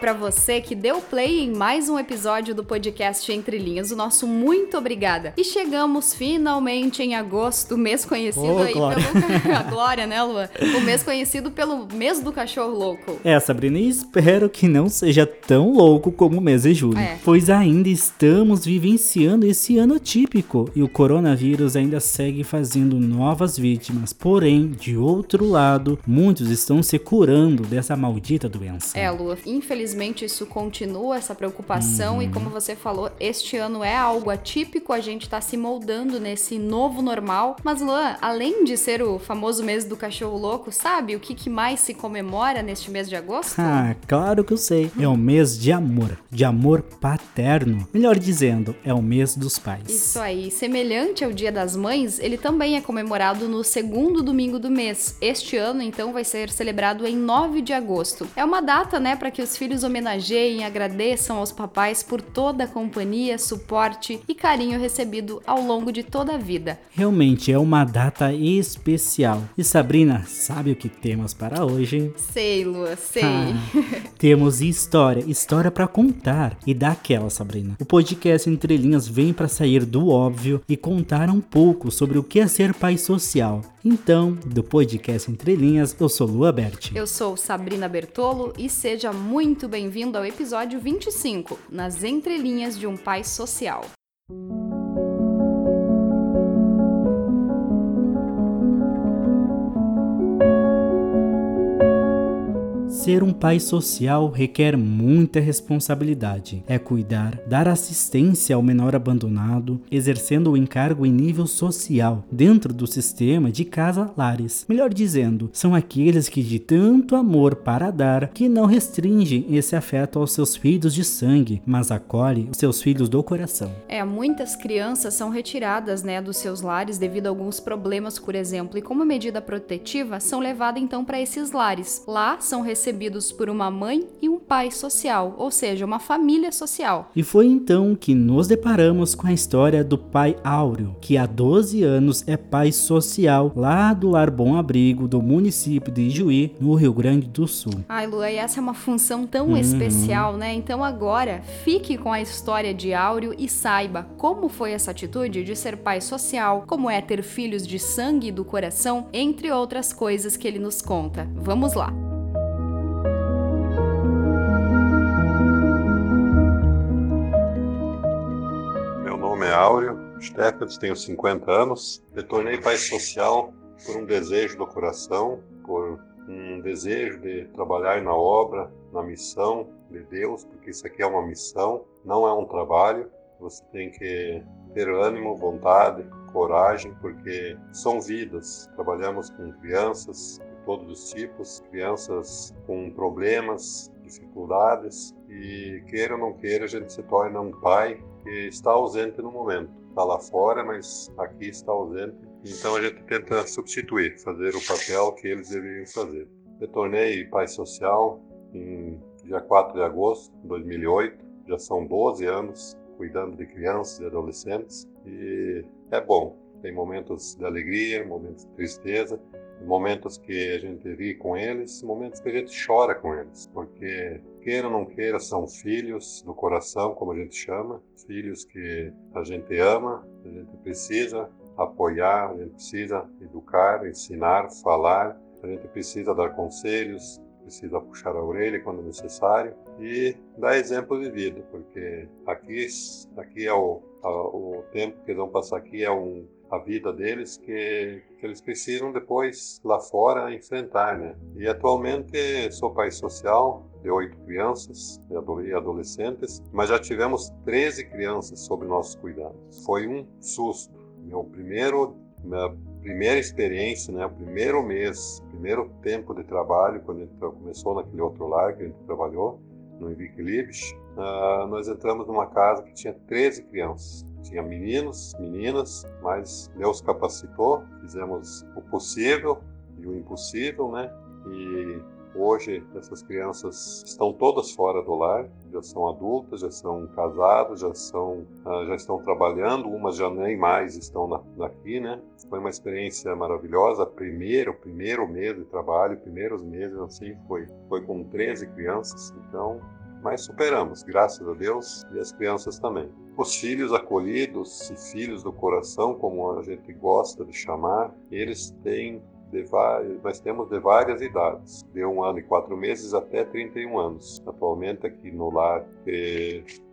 para você que deu play em mais um episódio do podcast Entre Linhas. O nosso muito obrigada. E chegamos finalmente em agosto, mês conhecido Ô, aí Glória. pelo. A Glória, né, Lua? O mês conhecido pelo mês do cachorro louco. É, Sabrina, e espero que não seja tão louco como o mês de julho, É. pois ainda estamos vivenciando esse ano típico e o coronavírus ainda segue fazendo novas vítimas. Porém, de outro lado, muitos estão se curando dessa maldita doença. É, Lua, infelizmente isso continua, essa preocupação, e como você falou, este ano é algo atípico, a gente tá se moldando nesse novo normal. Mas, Luan, além de ser o famoso mês do cachorro louco, sabe o que, que mais se comemora neste mês de agosto? Ah, claro que eu sei. É o mês de amor, de amor paterno. Melhor dizendo, é o mês dos pais. Isso aí, semelhante ao Dia das Mães, ele também é comemorado no segundo domingo do mês. Este ano, então, vai ser celebrado em 9 de agosto. É uma data, né, para que os filhos homenageiem e agradeçam aos papais por toda a companhia, suporte e carinho recebido ao longo de toda a vida. Realmente é uma data especial. E Sabrina, sabe o que temos para hoje? Sei, Lua, sei. Ah, temos história, história pra contar. E daquela, Sabrina. O podcast Entre Linhas vem pra sair do óbvio e contar um pouco sobre o que é ser pai social. Então, do podcast Entre Linhas, eu sou Lua Berti. Eu sou Sabrina Bertolo e seja muito bem-vindo ao episódio 25, nas entrelinhas de um pai social. Ser um pai social requer muita responsabilidade. É cuidar, dar assistência ao menor abandonado, exercendo o encargo em nível social, dentro do sistema de casa-lares. Melhor dizendo, são aqueles que de tanto amor para dar que não restringem esse afeto aos seus filhos de sangue, mas acolhe os seus filhos do coração. É, muitas crianças são retiradas, né, dos seus lares devido a alguns problemas, por exemplo, e como medida protetiva, são levadas então para esses lares. Lá são recebidos por uma mãe e um pai social, ou seja, uma família social. E foi então que nos deparamos com a história do pai Áureo, que há 12 anos é pai social lá do Lar Bom Abrigo do município de Ijuí, no Rio Grande do Sul. Ai, Lua, e essa é uma função tão especial, né? Então agora, fique com a história de Áureo e saiba como foi essa atitude de ser pai social, como é ter filhos de sangue e do coração, entre outras coisas que ele nos conta. Vamos lá! Áureo Steffens, tenho 50 anos. Me tornei pai social por um desejo do coração, por um desejo de trabalhar na obra, na missão de Deus, porque isso aqui é uma missão, não é um trabalho. Você tem que ter ânimo, vontade, coragem, porque são vidas. Trabalhamos com crianças de todos os tipos, crianças com problemas, dificuldades, e queira ou não queira, a gente se torna um pai que está ausente no momento. Está lá fora, mas aqui está ausente. Então a gente tenta substituir, fazer o papel que eles deveriam fazer. Me tornei pai social em dia 4 de agosto de 2008. Já são 12 anos cuidando de crianças e adolescentes. E é bom. Tem momentos de alegria, momentos de tristeza, momentos que a gente ri com eles, momentos que a gente chora com eles, porque queira ou não queira são filhos do coração, como a gente chama, filhos que a gente ama, a gente precisa apoiar, a gente precisa educar, ensinar, falar, a gente precisa dar conselhos, precisa puxar a orelha quando necessário e dar exemplo de vida, porque aqui, aqui é o, a- o tempo que eles vão passar aqui é um a vida deles que, que eles precisam depois lá fora enfrentar, né? E atualmente sou pai social de oito crianças e ado- adolescentes, mas já tivemos 13 crianças sob nossos cuidados. Foi um susto. Meu primeiro, minha primeira experiência, né? O primeiro mês, primeiro tempo de trabalho quando a gente começou naquele outro lar que a gente trabalhou no Henrique Libes, ah, nós entramos numa casa que tinha 13 crianças. Tinha meninos, meninas, mas Deus capacitou, fizemos o possível e o impossível, né? E hoje essas crianças estão todas fora do lar, já são adultas, já são casadas, já são, ah, já estão trabalhando, umas já nem mais estão na, daqui, né? Foi uma experiência maravilhosa. Primeiro, primeiro mês de trabalho, primeiros meses assim, foi, foi com 13 crianças, então mas superamos, graças a Deus, e as crianças também. Os filhos acolhidos e filhos do coração, como a gente gosta de chamar, eles têm de várias, nós temos de várias idades, de um ano e quatro meses até 31 anos. Atualmente aqui no lar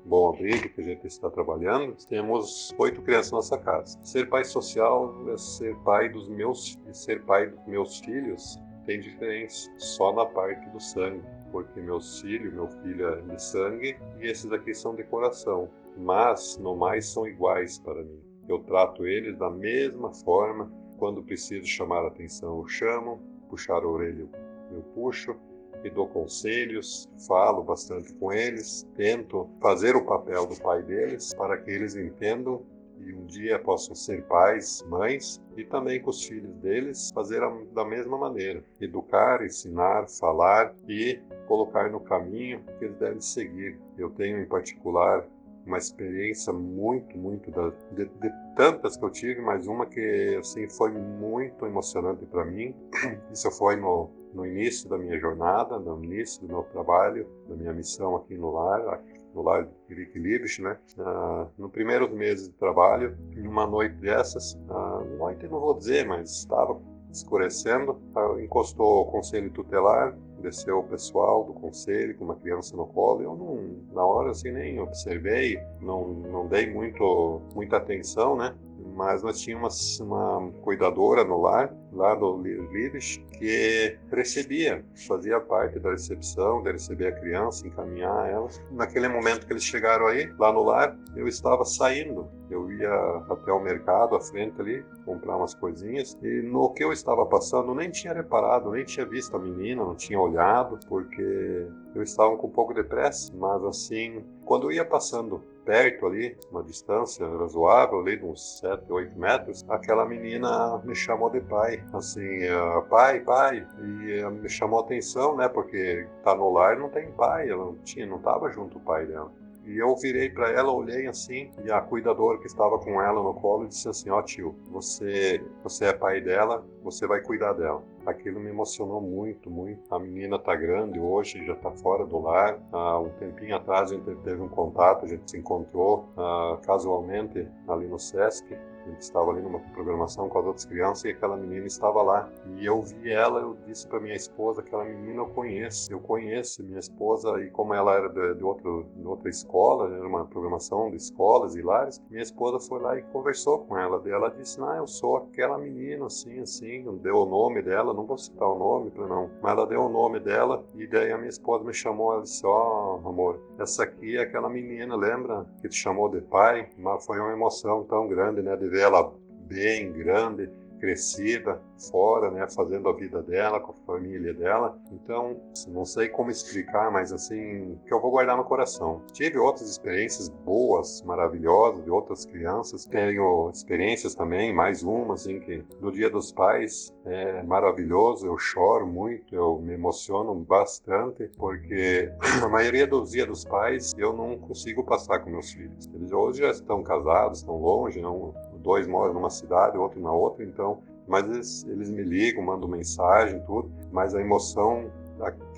Bom Abrigo, que a gente está trabalhando, temos oito crianças na nossa casa. Ser pai social é ser pai dos meus, ser pai dos meus filhos tem diferença só na parte do sangue, porque meus filhos, meu filho é de sangue e esses aqui são de coração, mas no mais são iguais para mim. Eu trato eles da mesma forma quando preciso chamar a atenção, eu chamo, puxar a orelha, eu puxo e dou conselhos, falo bastante com eles, tento fazer o papel do pai deles para que eles entendam e um dia possam ser pais, mães e também com os filhos deles fazer da mesma maneira, educar, ensinar, falar e colocar no caminho que eles devem seguir. Eu tenho em particular uma experiência muito, muito da, de, de, tantas que eu tive, mas uma que assim foi muito emocionante para mim. Isso foi no, no início da minha jornada, no início do meu trabalho, da minha missão aqui no lar, lar de Liebich, né? Ah, no primeiros meses de trabalho, em uma noite dessas, ah, noite não vou dizer, mas estava escurecendo, ah, encostou o conselho tutelar desceu o pessoal do conselho com uma criança no colo. Eu não, na hora assim nem observei, não, não dei muito, muita atenção, né? Mas nós tínhamos uma, cuidadora no lar, lá do Lives, que recebia, fazia parte da recepção, de receber a criança, encaminhar ela. Naquele momento que eles chegaram aí, lá no lar, eu estava saindo. Eu ia até o mercado à frente ali, comprar umas coisinhas, e no que eu estava passando, nem tinha reparado, nem tinha visto a menina, não tinha olhado, porque eu estava com um pouco de pressa, mas assim, quando eu ia passando perto ali, uma distância razoável, ali de uns 7, 8 metros, aquela menina me chamou de pai. Assim, uh, pai, pai. E uh, me chamou a atenção, né? Porque tá no lar não tem pai, ela não tinha, não tava junto o pai dela. E eu virei para ela, olhei assim, e a cuidadora que estava com ela no colo disse assim: Ó oh, tio, você, você é pai dela, você vai cuidar dela. Aquilo me emocionou muito, muito. A menina tá grande hoje, já tá fora do lar. Há um tempinho atrás a gente teve um contato, a gente se encontrou uh, casualmente ali no Sesc a gente estava ali numa programação com as outras crianças e aquela menina estava lá. E eu vi ela, eu disse para minha esposa, aquela menina eu conheço, eu conheço minha esposa e como ela era de, de, outro, de outra escola, era uma programação de escolas e lares, minha esposa foi lá e conversou com ela. E ela disse, ah, eu sou aquela menina, assim, assim, deu o nome dela, não vou citar o nome para não, mas ela deu o nome dela e daí a minha esposa me chamou, ela disse, ó, oh, amor, essa aqui é aquela menina, lembra? Que te chamou de pai? Mas foi uma emoção tão grande, né, de ver ela bem grande, crescida, fora, né, fazendo a vida dela, com a família dela. Então, não sei como explicar, mas assim, que eu vou guardar no coração. Tive outras experiências boas, maravilhosas, de outras crianças. Tenho experiências também, mais uma, assim, que no Dia dos Pais é maravilhoso, eu choro muito, eu me emociono bastante, porque a maioria dos Dias dos Pais eu não consigo passar com meus filhos. Eles hoje já estão casados, estão longe, não, dois moram numa cidade, outro na outra, então mas eles, eles me ligam, mandam mensagem, tudo, mas a emoção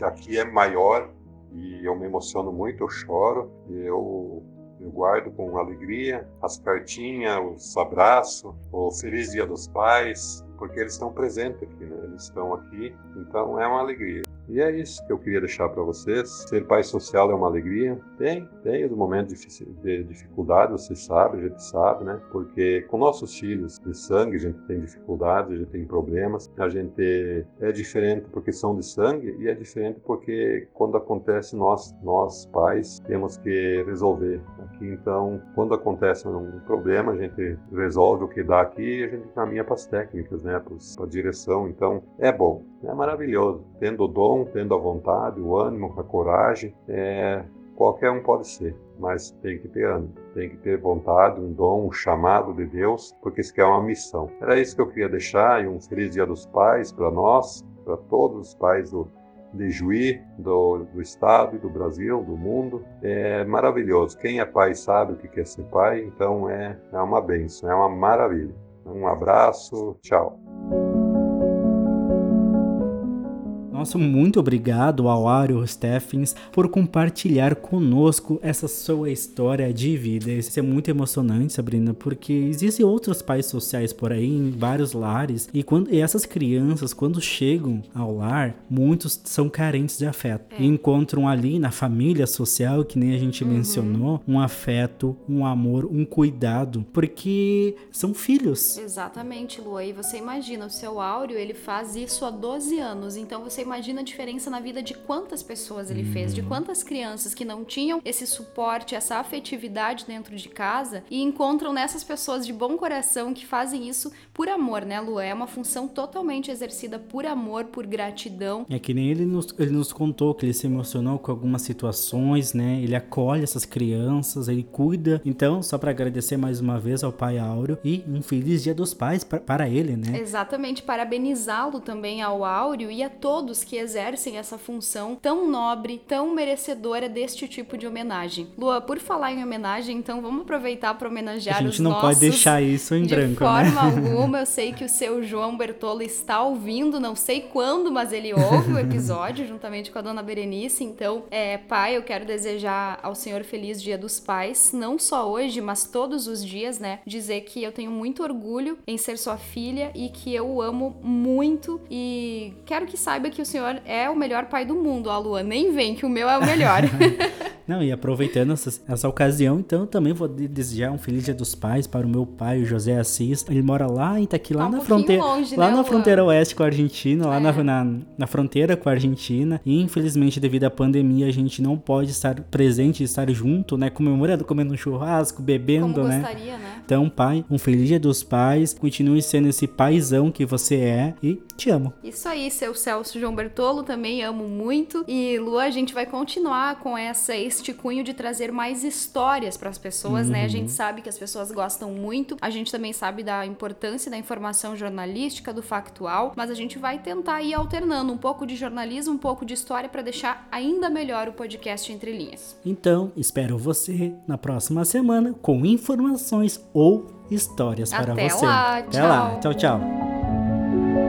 aqui é maior e eu me emociono muito, eu choro, eu, eu guardo com alegria as cartinhas, os abraços, o Feliz Dia dos Pais, porque eles estão presentes aqui, né? Eles estão aqui, então é uma alegria. E é isso que eu queria deixar para vocês. Ser pai social é uma alegria. Tem, tem os momentos de dificuldade, você sabe, a gente sabe, né? Porque com nossos filhos de sangue a gente tem dificuldades, a gente tem problemas. A gente é diferente porque são de sangue e é diferente porque quando acontece nós, nós pais, temos que resolver. Aqui então, quando acontece um problema, a gente resolve o que dá aqui e a gente caminha para as técnicas, né? Para a direção. Então, é bom, é maravilhoso. Tendo o dom tendo a vontade, o ânimo, a coragem, é, qualquer um pode ser, mas tem que ter ânimo, tem que ter vontade, um dom, um chamado de Deus, porque isso é uma missão. Era isso que eu queria deixar e um feliz Dia dos Pais para nós, para todos os pais do, de do, do, estado do Brasil, do mundo. É maravilhoso. Quem é pai sabe o que quer ser pai, então é, é uma benção, é uma maravilha. Um abraço, tchau. Nosso muito obrigado ao Ario Steffens por compartilhar conosco essa sua história de vida. Isso é muito emocionante, Sabrina, porque existem outros pais sociais por aí em vários lares e quando e essas crianças quando chegam ao lar, muitos são carentes de afeto é. e encontram ali na família social, que nem a gente uhum. mencionou, um afeto, um amor, um cuidado, porque são filhos. Exatamente, Lua. E você imagina, o seu Áureo, ele faz isso há 12 anos, então você imagina a diferença na vida de quantas pessoas ele fez, de uhum. quantas crianças que não tinham esse suporte, essa afetividade dentro de casa e encontram nessas pessoas de bom coração que fazem isso por amor, né, Lu? É uma função totalmente exercida por amor, por gratidão. É que nem ele nos, ele nos contou que ele se emocionou com algumas situações, né? Ele acolhe essas crianças, ele cuida. Então, só para agradecer mais uma vez ao pai Áureo e um feliz Dia dos Pais pra, para ele, né? Exatamente, parabenizá-lo também ao Áureo e a todos que exercem essa função tão nobre, tão merecedora deste tipo de homenagem. Lua, por falar em homenagem, então vamos aproveitar para homenagear os nossos. A gente não pode deixar isso em de branco, né? De alguma, eu sei que o seu João Bertolo está ouvindo, não sei quando, mas ele ouve o episódio juntamente com a dona Berenice. Então, é, pai, eu quero desejar ao senhor feliz Dia dos Pais, não só hoje, mas todos os dias, né? Dizer que eu tenho muito orgulho em ser sua filha e que eu o amo muito e quero que saiba que o senhor é o melhor pai do mundo, a Lua. Nem vem que o meu é o melhor. Não, e aproveitando essa, essa ocasião, então também vou desejar um feliz Dia dos Pais para o meu pai, o José Assis. Ele mora lá em Itaqui, lá tá um na fronteira, longe, lá né, na fronteira oeste com a Argentina, lá é. na, na, na, fronteira com a Argentina. E infelizmente, devido à pandemia, a gente não pode estar presente, estar junto, né, comemorando, comendo um churrasco, bebendo, Como né? Gostaria, né? Então, pai, um feliz Dia dos Pais. Continue sendo esse paizão que você é e te amo. Isso aí, seu Celso João Bertolo, também amo muito. E Lu, a gente vai continuar com essa este cunho de trazer mais histórias para as pessoas, uhum. né? A uhum. gente sabe que as pessoas gostam muito, a gente também sabe da importância da informação jornalística, do factual, mas a gente vai tentar ir alternando um pouco de jornalismo, um pouco de história para deixar ainda melhor o podcast Entre Linhas. Então, espero você na próxima semana com informações ou histórias Até para você. Lá, Até tchau. lá, tchau, tchau.